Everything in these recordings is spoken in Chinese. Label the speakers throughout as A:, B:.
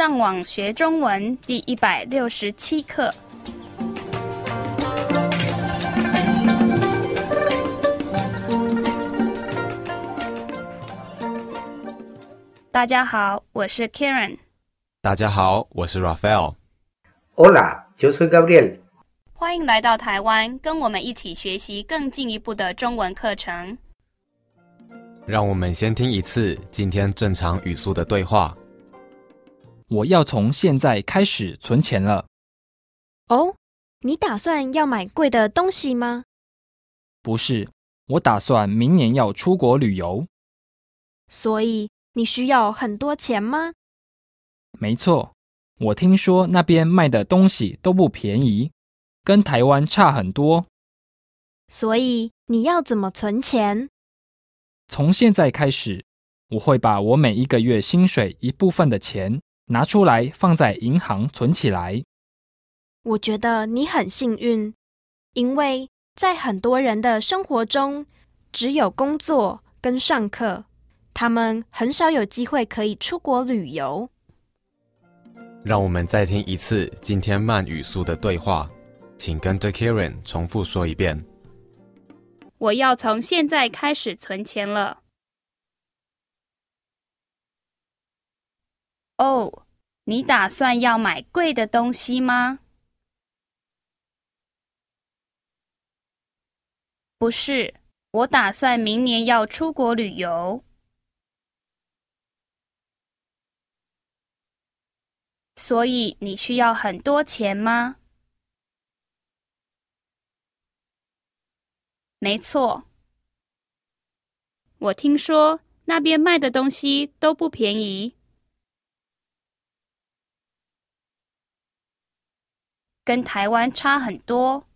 A: 上网学中文第一百六十七课。大家好，我是 Karen。
B: 大家好，我是 Raphael。
C: Hola, yo soy Gabriel。
A: 欢迎来到台湾，跟我们一起学习更进一步的中文课程。
B: 让我们先听一次今天正常语速的对话。
D: 我要从现在开始存钱了。
E: 哦，你打算要买贵的东西吗？
D: 不是，我打算明年要出国旅游。
E: 所以你需要很多钱吗？
D: 没错，我听说那边卖的东西都不便宜，跟台湾差很多。
E: 所以你要怎么存钱？
D: 从现在开始，我会把我每一个月薪水一部分的钱拿出来放在银行存起来。
E: 我觉得你很幸运，因为在很多人的生活中，只有工作跟上课，他们很少有机会可以出国旅游。
B: 让我们再听一次今天慢语速的对话，请跟着 Karen 重复说一遍。
A: 我要从现在开始存钱了。哦，你打算要买贵的东西吗？不是，我打算明年要出国旅游。所以你需要很多钱吗？没错，我听说那边卖的东西都不便宜，跟台湾差很多。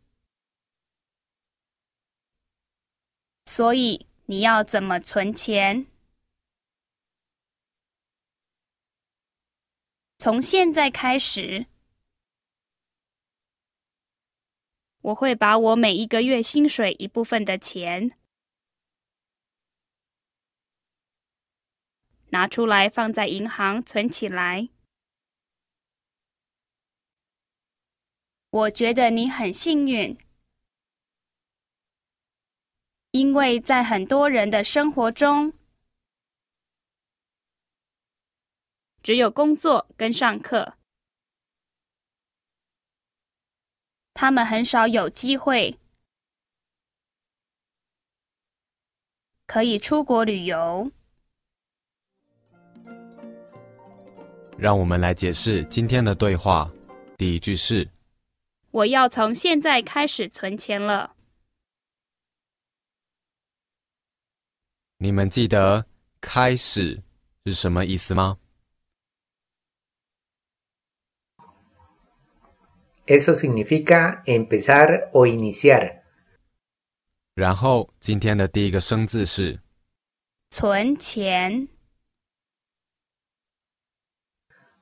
A: 所以你要怎么存钱？从现在开始。我会把我每一个月薪水一部分的钱拿出来放在银行存起来。我觉得你很幸运，因为在很多人的生活中，只有工作跟上课。他们很少有机会可以出国旅游。
B: 让我们来解释今天的对话。第一句是：
A: 我要从现在开始存钱了。
B: 你们记得“开始”是什么意思吗
C: ？Eso significa empezar o iniciar.
B: 然后今天的第一个生字是
A: 存钱。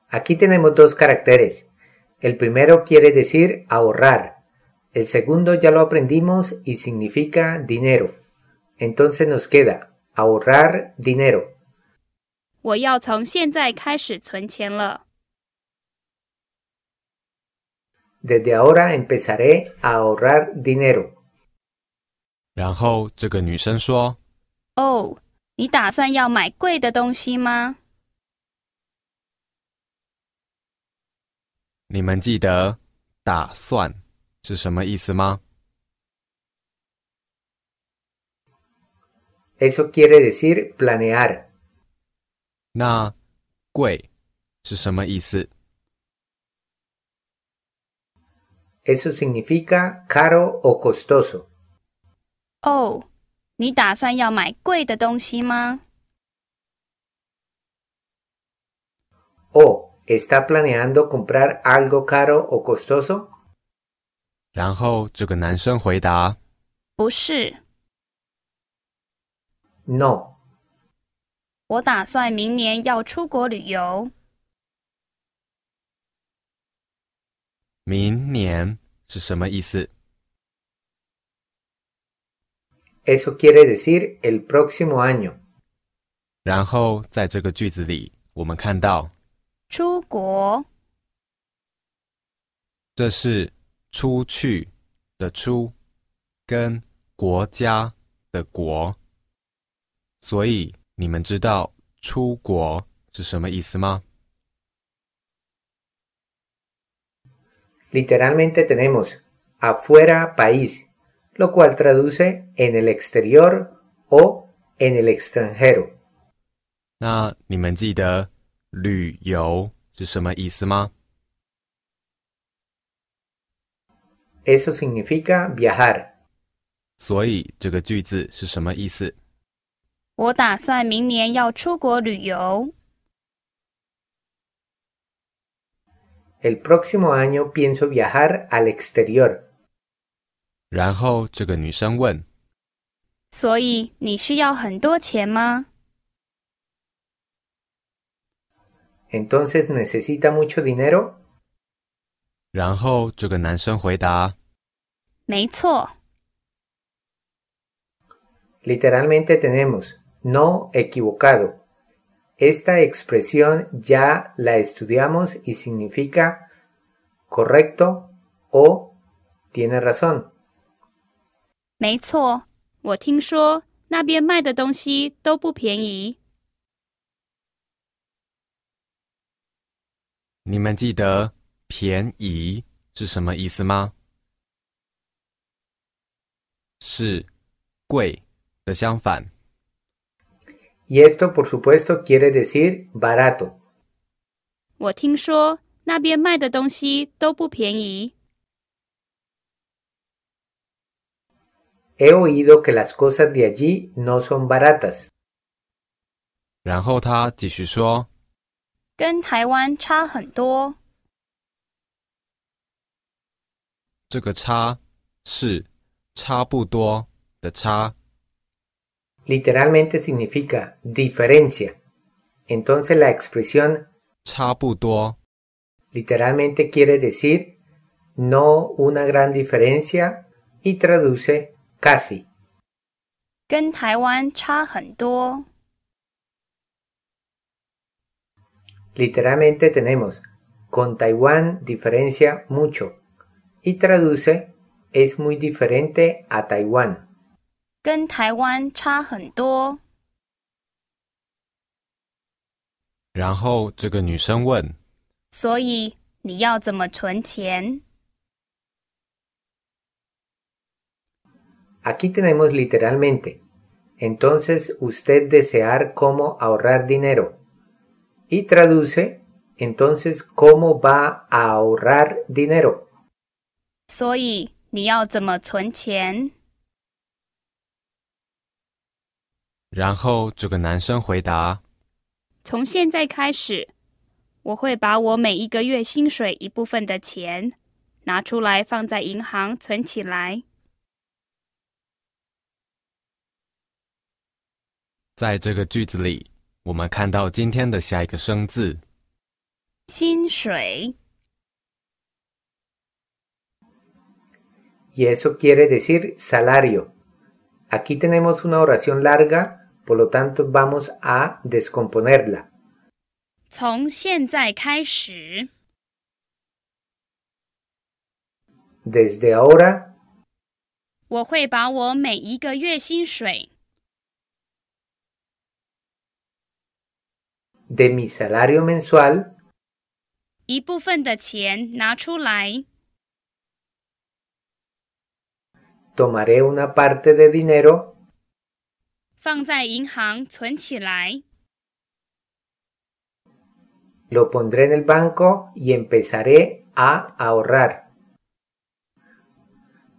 C: Aquí tenemos dos caracteres. El primero quiere decir ahorrar. El segundo ya lo aprendimos y significa dinero. Entonces nos queda ahorrar dinero.
A: 我要从现在开始存钱了。
C: Desde ahora empezaré a ahorrar dinero.
B: 然后这个女生说
A: 哦，你打算要买贵的东西吗？：“
B: 你们记得‘打算’是什么意思吗
C: ？Eso quiere decir planear.
B: 那‘贵’是什么意思
C: ？Eso significa caro o costoso.
A: 哦，你打算要买贵的东西吗
C: ？O está planeando comprar algo caro o costoso.
B: 然后这个男生回答
A: 不是
C: ，No.
A: 我打算明年要出国旅游。
B: 明年是什么意思
C: ？Eso quiere decir el próximo año.
B: 然后在这个句子里，我们看到
A: 出国，
B: 这是出去的出跟国家的国，所以你们知道出国是什么意思吗
C: ？Literalmente tenemos afuera país, lo cual traduce en el exterior o en el extranjero.
B: 那你们记得旅游是什么意思吗
C: ？Eso significa viajar.
B: 所以这个句子是什么意思？
A: 我打算明年要出国旅游。
C: El próximo año pienso viajar al exterior.
B: 然后这个女生问
A: 所以你需要很多钱吗？
C: Entonces necesita mucho dinero.
B: 然后这个男生回答
A: 没错，
C: Literalmente tenemos no equivocado. Esta expresión ya la estudiamos y significa correcto o tiene razón.
A: 没错。我听说那边卖的东西都不便宜。
B: 你们记得便宜是什么意思吗？是贵的相反。
C: Y esto por supuesto quiere decir barato.
A: 我听说那边卖的东西都不便宜。
C: He oído que las cosas de allí no son baratas.
B: 然后他继续说
A: 跟台湾差很多。：“
B: 这个差是差不多的差。
C: Literalmente significa diferencia. Entonces la expresión
B: 差不多
C: literalmente quiere decir no una gran diferencia y traduce casi.
A: 跟台湾差很多。
C: Literalmente tenemos con Taiwán diferencia mucho y traduce es muy diferente a Taiwán.
A: 跟台湾差很多。
B: 然后这个女生问
A: 所以你要怎么存钱？
C: Aquí tenemos literalmente. Entonces usted desear cómo ahorrar dinero. Y traduce entonces cómo va a ahorrar dinero.
A: 所以你要怎么存钱？
B: 然后这个男生回答
A: 从现在开始，我会把我每一个月薪水一部分的钱拿出来放在银行存起来。
B: 在这个句子里，我们看到今天的下一个生字
A: 薪水
C: Y eso quiere decir salario. Aquí tenemos una oración larga, por lo tanto vamos a descomponerla.
A: 从现在开始
C: ，Desde ahora
A: 我会把我每一个月薪水
C: de mi salario mensual
A: 一部分的钱拿出来，
C: tomaré una parte de dinero
A: 放在银行存起来。
C: lo pondré en el banco y empezaré a ahorrar.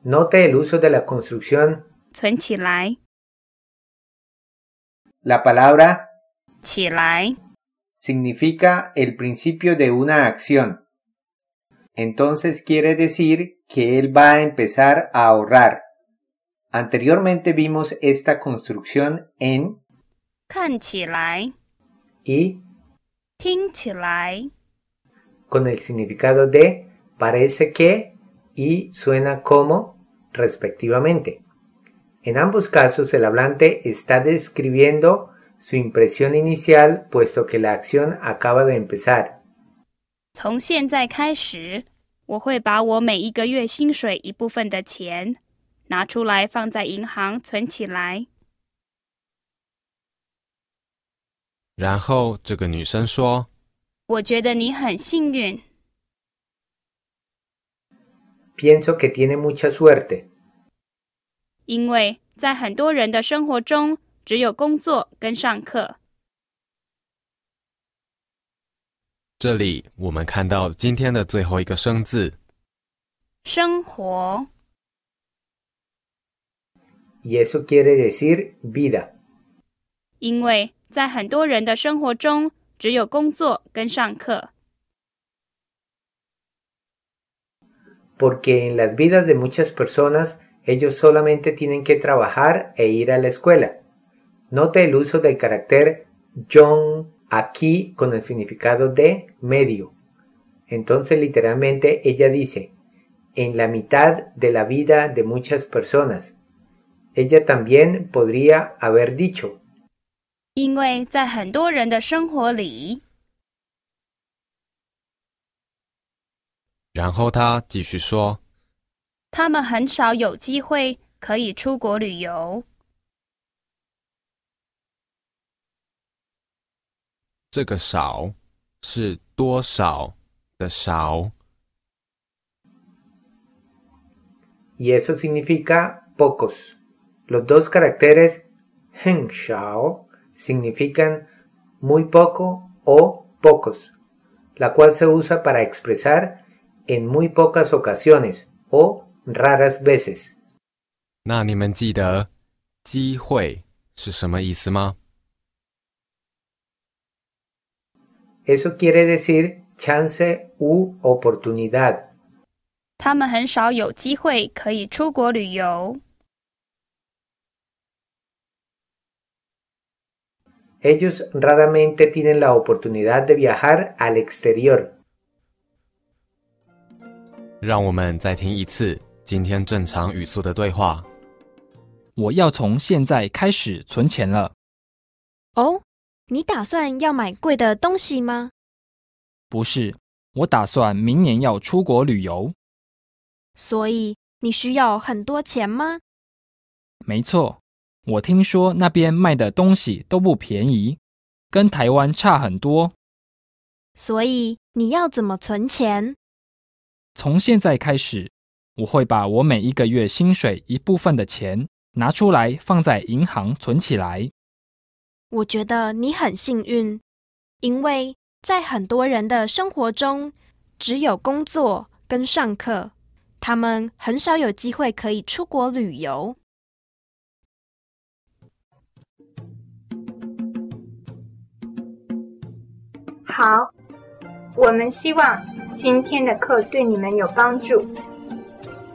C: Note el uso de la construcción
A: 存起来，
C: La palabra
A: 起来，
C: significa el principio de una acción. Entonces quiere decir que él va a empezar a ahorrar. Anteriormente vimos esta construcción en
A: 看起来，
C: y
A: 听起来，
C: con el significado de parece que y suena como respectivamente. En ambos casos el hablante está describiendo su impresión inicial puesto que la acción acaba de empezar
A: 从现在开始，我会把我每一个月薪水一部分的钱拿出来放在银行存起来。
B: 然后这个女生说
A: 我觉得你很幸运
C: ，Pienso que tiene mucha suerte,
A: 因为在很多人的生活中，只有工作跟上课。
B: 这里我们看到今天的最后一个生字，
A: 生活
C: y eso quiere decir vida.
A: 因为在很多人的生活中，只有工作跟上课。
C: Porque en las vidas de muchas personas ellos solamente tienen que trabajar e ir a la escuela. Note el uso del carácter John aquí con el significado de medio. Entonces literalmente ella dice, en la mitad de la vida de muchas personas. Ella también podría haber dicho,
B: 这个少是多少的少，
C: y eso significa pocos. Los dos caracteres hen shao significan muy poco o pocos, la cual se usa para expresar en muy pocas ocasiones o raras veces.
B: 那你们记得机会是什么意思吗？
C: Eso quiere decir chance u oportunidad.
A: 他们很少有机会可以出国旅游。
C: Ellos raramente tienen la oportunidad de viajar al exterior.
B: 让我们再听一次今天正常语速的对话。
D: 我要从现在开始存钱了。
E: 哦， 你打算要买贵的东西吗？
D: 不是，我打算明年要出国旅游。
E: 所以你需要很多钱吗？
D: 没错，我听说那边卖的东西都不便宜，跟台湾差很多。
E: 所以你要怎么存钱？
D: 从现在开始，我会把我每一个月薪水一部分的钱拿出来放在银行存起来。
E: 我觉得你很幸运，因为在很多人的生活中，只有工作跟上课，他们很少有机会可以出国旅游。
F: 好，我们希望今天的课对你们有帮助。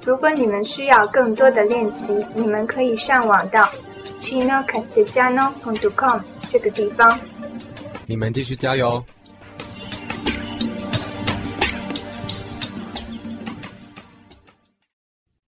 F: 如果你们需要更多的练习，你们可以上网到 chinocastellano.com 这个地方。
B: 你们继续加油！